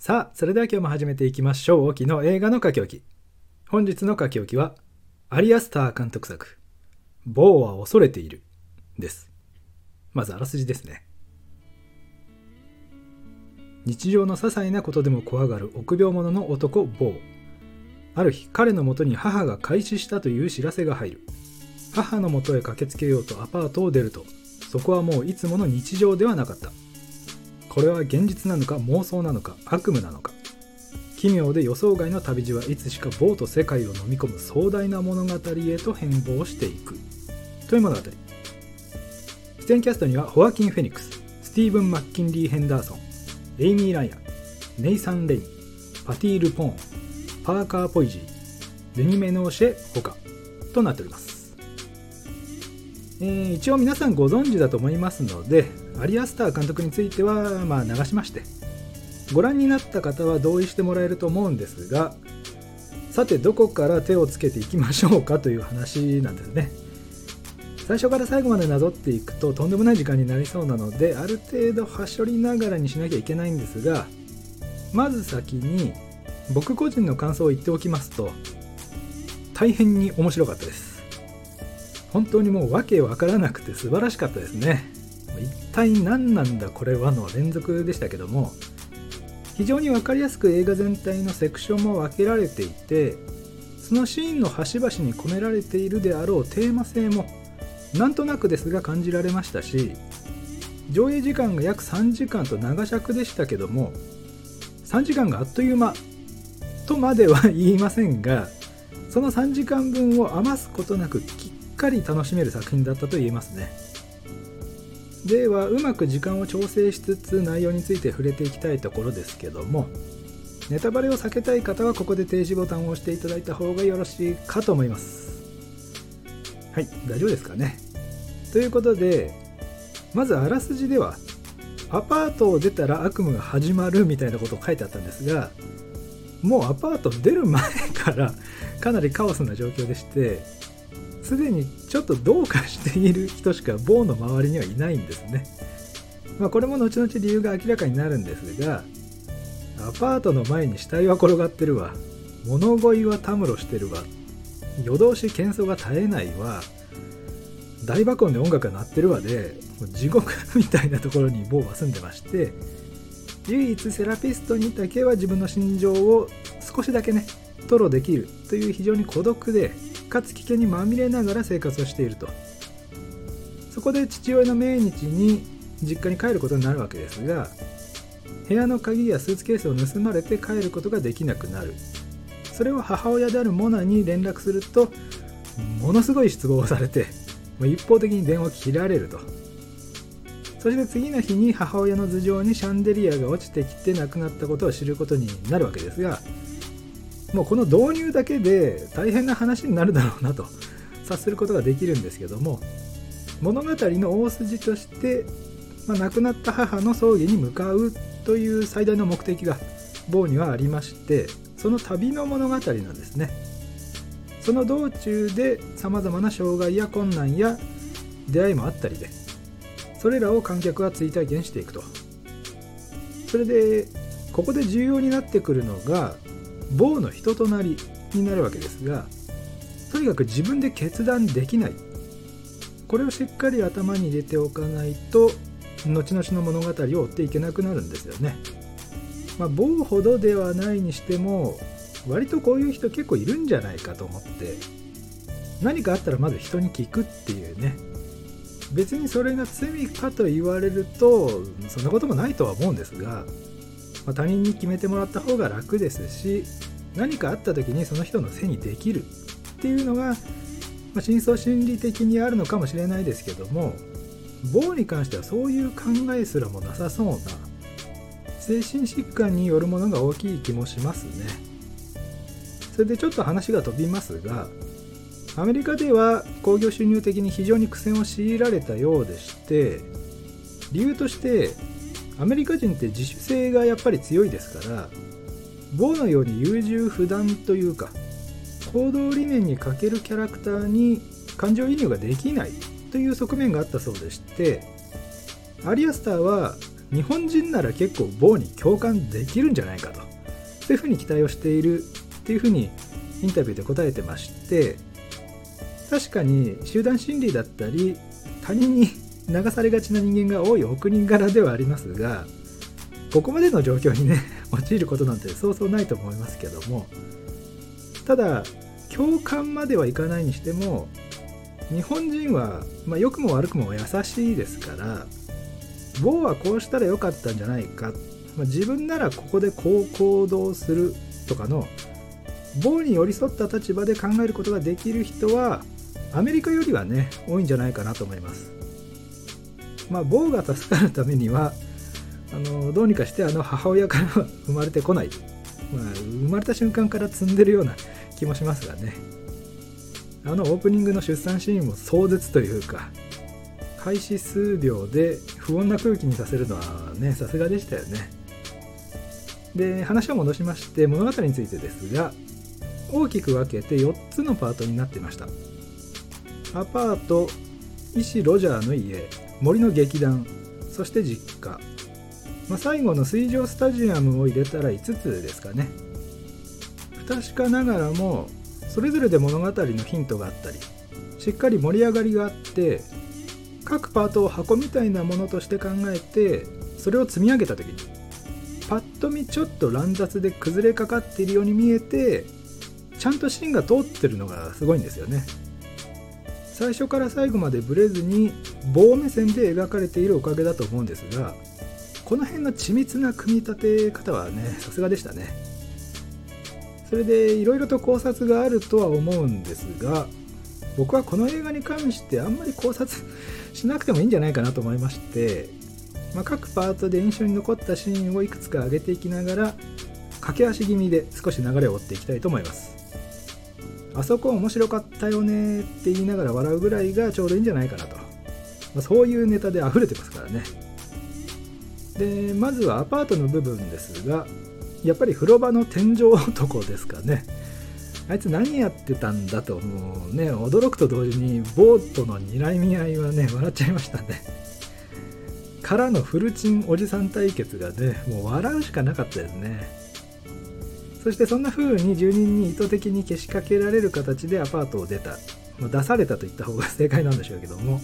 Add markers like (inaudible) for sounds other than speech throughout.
さあ、それでは今日も始めていきましょう。沖の映画の書き置き。本日の書き置きは、アリアスター監督作、ボーは恐れている、です。まずあらすじですね。日常の些細なことでも怖がる臆病者の男、ボー。ある日、彼のもとに母が開始したという知らせが入る。母のもとへ駆けつけようとアパートを出ると、そこはもういつもの日常ではなかった。これは現実なのか妄想なのか悪夢なのか。奇妙で予想外の旅路はいつしかボーと世界を飲み込む壮大な物語へと変貌していく。という物語。出演キャストにはホアキン・フェニックススティーブン・マッキンリー・ヘンダーソンエイミー・ライアンネイサン・レインパティ・ルポーンパーカー・ポイジードゥニ・メノーシェ他となっております。えー一応皆さんご存知だと思いますのでアリアスター監督についてはまあ流しましてご覧になった方は同意してもらえると思うんですがさてどこから手をつけていきましょうかという話なんですね。最初から最後までなぞっていくととんでもない時間になりそうなのである程度はしょりながらにしなきゃいけないんですがまず先に僕個人の感想を言っておきますと大変に面白かったです。本当にもう訳わからなくて素晴らしかったですね。一体何なんだこれはの連続でしたけども非常に分かりやすく映画全体のセクションも分けられていてそのシーンの端々に込められているであろうテーマ性もなんとなくですが感じられましたし上映時間が約3時間と長尺でしたけども3時間があっという間とまでは言いませんがその3時間分を余すことなくきっかり楽しめる作品だったと言えますね。ではうまく時間を調整しつつ内容について触れていきたいところですけどもネタバレを避けたい方はここで停止ボタンを押していただいた方がよろしいかと思います。はい。大丈夫ですかね？ということでまずあらすじではアパートを出たら悪夢が始まるみたいなことを書いてあったんですがもうアパート出る前からかなりカオスな状況でしてすでにちょっとどうかしている人しかボーの周りにはいないんですね。まあ、これも後々理由が明らかになるんですが、アパートの前に死体は転がってるわ、物乞いはたむろしてるわ、夜通し喧騒が絶えないわ、大爆音で音楽が鳴ってるわで、地獄みたいなところにボーは住んでまして、唯一セラピストにだけは自分の心情を少しだけね、吐露できるという非常に孤独で、かつ危険にまみれながら生活をしていると。そこで父親の命日に実家に帰ることになるわけですが部屋の鍵やスーツケースを盗まれて帰ることができなくなる。それを母親であるモナに連絡するとものすごい失望をされて一方的に電話を切られると。そして次の日に母親の頭上にシャンデリアが落ちてきて亡くなったことを知ることになるわけですがもうこの導入だけで大変な話になるだろうなと察することができるんですけども物語の大筋として、まあ、亡くなった母の葬儀に向かうという最大の目的がボーにはありましてその旅の物語なんですね。その道中でさまざまな障害や困難や出会いもあったりでそれらを観客は追体験していくと。それでここで重要になってくるのがボーの人となりになるわけですがとにかく自分で決断できないこれをしっかり頭に入れておかないと後々の物語を追っていけなくなるんですよね。まあ、ボーほどではないにしても割とこういう人結構いるんじゃないかと思って何かあったらまず人に聞くっていうね別にそれが罪かと言われるとそんなこともないとは思うんですがまあ、他人に決めてもらった方が楽ですし何かあった時にその人のせいにできるっていうのが、まあ、深層心理的にあるのかもしれないですけども棒に関してはそういう考えすらもなさそうな精神疾患によるものが大きい気もしますね。それでちょっと話が飛びますがアメリカでは興行収入的に非常に苦戦を強いられたようでして理由としてアメリカ人って自主性がやっぱり強いですからボーのように優柔不断というか行動理念に欠けるキャラクターに感情移入ができないという側面があったそうでしてアリアスターは日本人なら結構棒に共感できるんじゃないかとそういうふうに期待をしているっていうふうにインタビューで答えてまして確かに集団心理だったり他人に流されがちな人間が多いお国柄ではありますがここまでの状況にね (laughs) 陥ることなんてそうそうないと思いますけどもただ共感まではいかないにしても日本人は、まあ、良くも悪くも優しいですから某はこうしたらよかったんじゃないか、まあ、自分ならここでこう行動するとかの某に寄り添った立場で考えることができる人はアメリカよりはね多いんじゃないかなと思います。まあ某が助かるためにはあのどうにかしてあの母親からは生まれてこない、まあ、生まれた瞬間から積んでるような気もしますがね。あのオープニングの出産シーンも壮絶というか開始数秒で不穏な空気にさせるのはねさすがでしたよね。で話を戻しまして物語についてですが大きく分けて4つのパートになっていました。アパート医師ロジャーの家。森の劇団そして実家、まあ、最後の水上スタジアムを入れたら5つですかね。不確かながらもそれぞれで物語のヒントがあったりしっかり盛り上がりがあって各パートを箱みたいなものとして考えてそれを積み上げた時にパッと見ちょっと乱雑で崩れかかっているように見えてちゃんと芯が通ってるのがすごいんですよね。最初から最後までブレずに棒目線で描かれているおかげだと思うんですがこの辺の緻密な組み立て方はねさすがでしたね。それでいろいろと考察があるとは思うんですが僕はこの映画に関してあんまり考察しなくてもいいんじゃないかなと思いまして、まあ、各パートで印象に残ったシーンをいくつか上げていきながら駆け足気味で少し流れを追っていきたいと思います。あそこ面白かったよねって言いながら笑うぐらいがちょうどいいんじゃないかなと、まあ、そういうネタで溢れてますからね。でまずはアパートの部分ですがやっぱり風呂場の天井男ですかね。あいつ何やってたんだともうね驚くと同時にボートの睨み合いはね笑っちゃいましたね。からのフルチンおじさん対決がねもう笑うしかなかったですね。そしてそんな風に住人に意図的にけしかけられる形でアパートを出た、まあ、出されたと言った方が正解なんでしょうけども。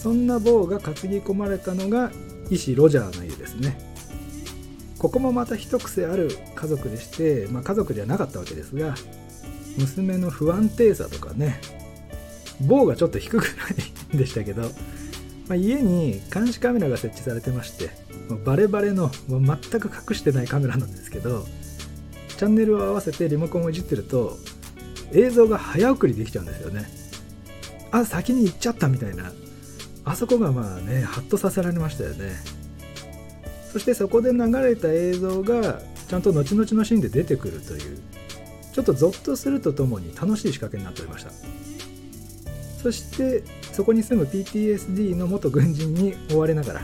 そんな棒が担ぎ込まれたのが医師ロジャーの家ですね。ここもまた一癖ある家族でして、まあ、家族ではなかったわけですが娘の不安定さとかね棒がちょっと低くないでしたけど、まあ、家に監視カメラが設置されてましてバレバレの全く隠してないカメラなんですけどチャンネルを合わせてリモコンをいじってると映像が早送りできちゃうんですよね。あ先に行っちゃったみたいな。あそこがまあねハッとさせられましたよね。そしてそこで流れた映像がちゃんと後々のシーンで出てくるというちょっとゾッとするとともに楽しい仕掛けになっておりました。そしてそこに住む PTSD の元軍人に追われながら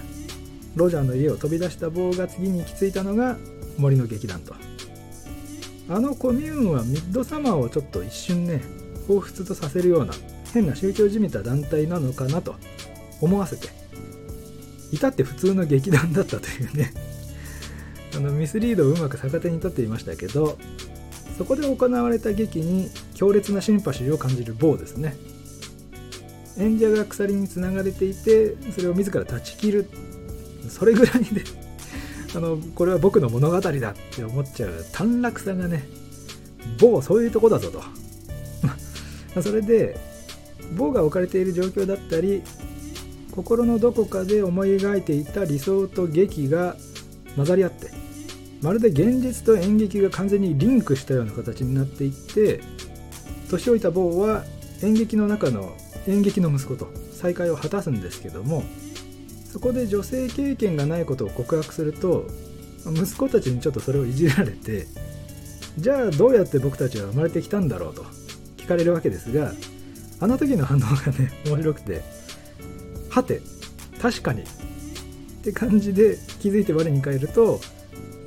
ロジャーの家を飛び出した棒が次に行き着いたのが森の劇団と。あのコミューンはミッドサマーをちょっと一瞬ね彷彿とさせるような変な宗教じみた団体なのかなと思わせて。至って普通の劇団だったというね。(laughs) あのミスリードをうまく逆手に取っていましたけどそこで行われた劇に強烈なシンパシーを感じる某ですね。演者が鎖につながれていてそれを自ら断ち切る。それぐらいで (laughs) あのこれは僕の物語だって思っちゃう短絡さがね某そういうとこだぞと。(laughs) それで某が置かれている状況だったり心のどこかで思い描いていた理想と劇が混ざり合ってまるで現実と演劇が完全にリンクしたような形になっていって年老いた坊は演劇の中の演劇の息子と再会を果たすんですけどもそこで女性経験がないことを告白すると息子たちにちょっとそれをいじられてじゃあどうやって僕たちは生まれてきたんだろうと聞かれるわけですがあの時の反応がね面白くてはて確かに。って感じで気づいて我に返ると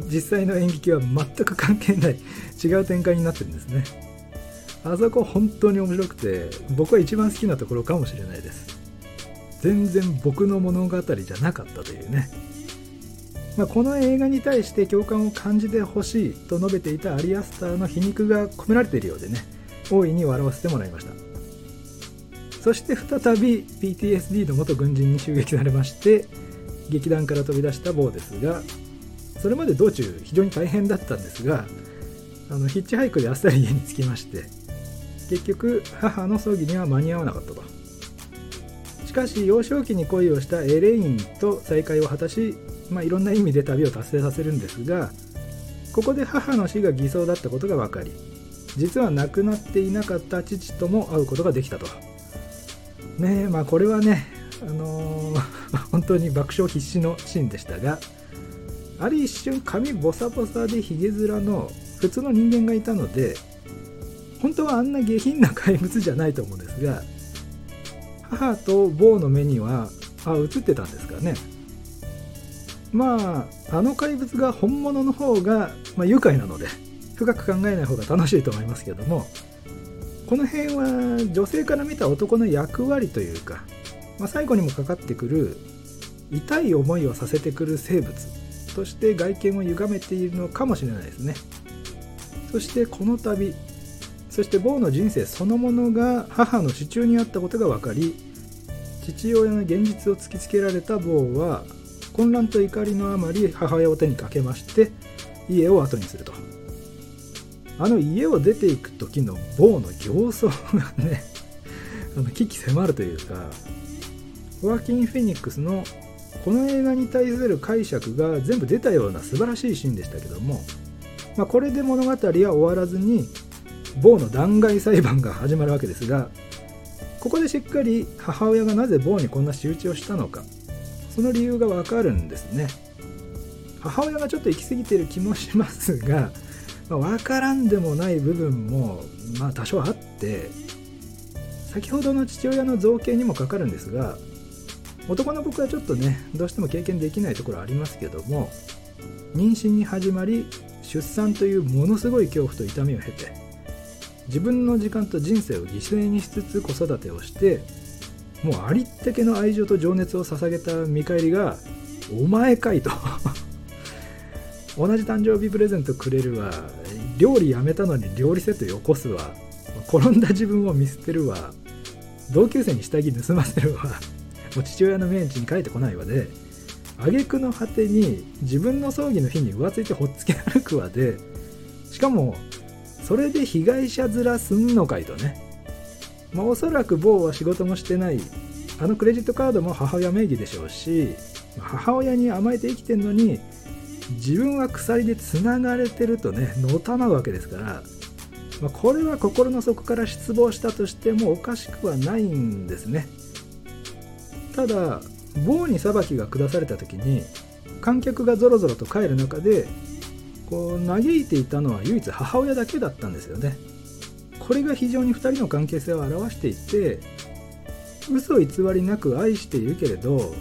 実際の演劇は全く関係ない違う展開になってるんですね。あそこ本当に面白くて僕は一番好きなところかもしれないです。全然僕の物語じゃなかったというね。まあ、この映画に対して共感を感じてほしいと述べていたアリアスターの皮肉が込められているようでね大いに笑わせてもらいました。そして再び PTSD の元軍人に襲撃されまして劇団から飛び出したボーですがそれまで道中非常に大変だったんですがあのヒッチハイクであっさり家に着きまして結局母の葬儀には間に合わなかったと。しかし幼少期に恋をしたエレインと再会を果たしまあ、いろんな意味で旅を達成させるんですがここで母の死が偽装だったことが分かり実は亡くなっていなかった父とも会うことができたと。ねまあこれはねあのー、(laughs) 本当に爆笑必至のシーンでしたがある一瞬髪ボサボサでヒゲ面の普通の人間がいたので本当はあんな下品な怪物じゃないと思うんですが母と坊の目にはあ映ってたんですかね。まああの怪物が本物の方が、まあ、愉快なので深く考えない方が楽しいと思いますけどもこの辺は女性から見た男の役割というか、まあ、最後にもかかってくる痛い思いをさせてくる生物として外見を歪めているのかもしれないですね。そしてこの度そして坊の人生そのものが母の手中にあったことが分かり父親の現実を突きつけられた坊は混乱と怒りのあまり母親を手にかけまして家を後にすると。あの家を出ていく時の某の形相がね (laughs) あの危機迫るというかホアキン・フェニックスのこの映画に対する解釈が全部出たような素晴らしいシーンでしたけども、まあ、これで物語は終わらずに某の弾劾裁判が始まるわけですがここでしっかり母親がなぜ某にこんな仕打ちをしたのかその理由がわかるんですね。母親がちょっと行き過ぎてる気もしますが、まあ、分からんでもない部分もまあ多少あって先ほどの父親の造形にもかかるんですが男の僕はちょっとねどうしても経験できないところありますけども妊娠に始まり出産というものすごい恐怖と痛みを経て自分の時間と人生を犠牲にしつつ子育てをしてもうありったけの愛情と情熱を捧げた見返りが「お前かい」と。同じ誕生日プレゼントくれるわ。料理やめたのに料理セットよこすわ。転んだ自分を見捨てるわ。同級生に下着盗ませるわ。もう父親の命日に帰ってこないわで挙句の果てに自分の葬儀の日に浮ついてほっつき歩くわで。しかもそれで被害者面すんのかいとね。まあ、おそらく某は仕事もしてない。あのクレジットカードも母親名義でしょうし母親に甘えて生きてるのに自分は鎖でつながれてるとねのたまうわけですから、まあ、これは心の底から失望したとしてもおかしくはないんですね。ただ某に裁きが下された時に観客がぞろぞろと帰る中でこう嘆いていたのは唯一母親だけだったんですよね。これが非常に2人の関係性を表していて嘘偽りなく愛しているけれど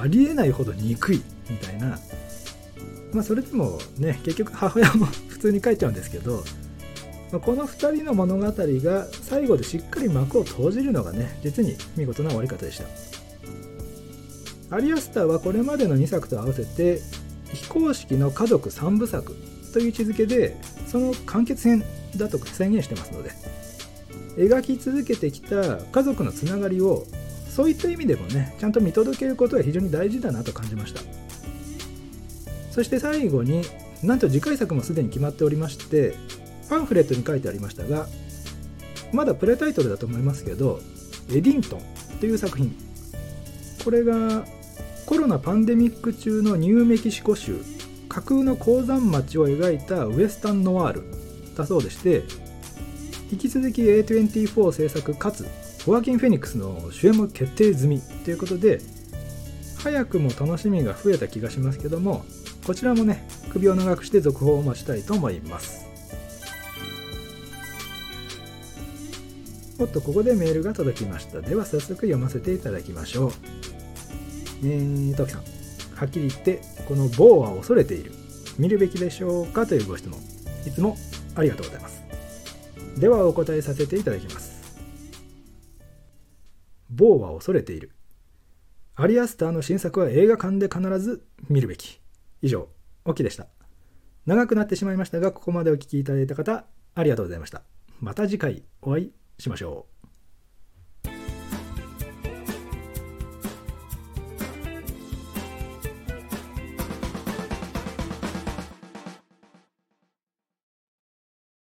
ありえないほど憎いみたいなまあそれでもね結局母親も普通に帰っちゃうんですけど、まあ、この2人の物語が最後でしっかり幕を閉じるのがね実に見事な終わり方でした。アリアスターはこれまでの2作と合わせて非公式の家族3部作という位置づけでその完結編だと宣言してますので描き続けてきた家族のつながりをそういった意味でもねちゃんと見届けることは非常に大事だなと感じました。そして最後になんと次回作もすでに決まっておりましてパンフレットに書いてありましたがまだプレタイトルだと思いますけどエディントンという作品。これがコロナパンデミック中のニューメキシコ州架空の鉱山町を描いたウエスタンノワールだそうでして引き続き A24 制作かつホアキン・フェニックスの主演も決定済みということで早くも楽しみが増えた気がしますけどもこちらもね首を長くして続報を待ちたいと思います。おっとここでメールが届きました。では早速読ませていただきましょう。えー、トキさん。はっきり言ってこの棒は恐れている。見るべきでしょうかというご質問。いつもありがとうございます。ではお答えさせていただきます。某は恐れている。アリアスターの新作は映画館で必ず見るべき。以上、オキでした。長くなってしまいましたが、ここまでお聴きいただいた方、ありがとうございました。また次回お会いしましょう。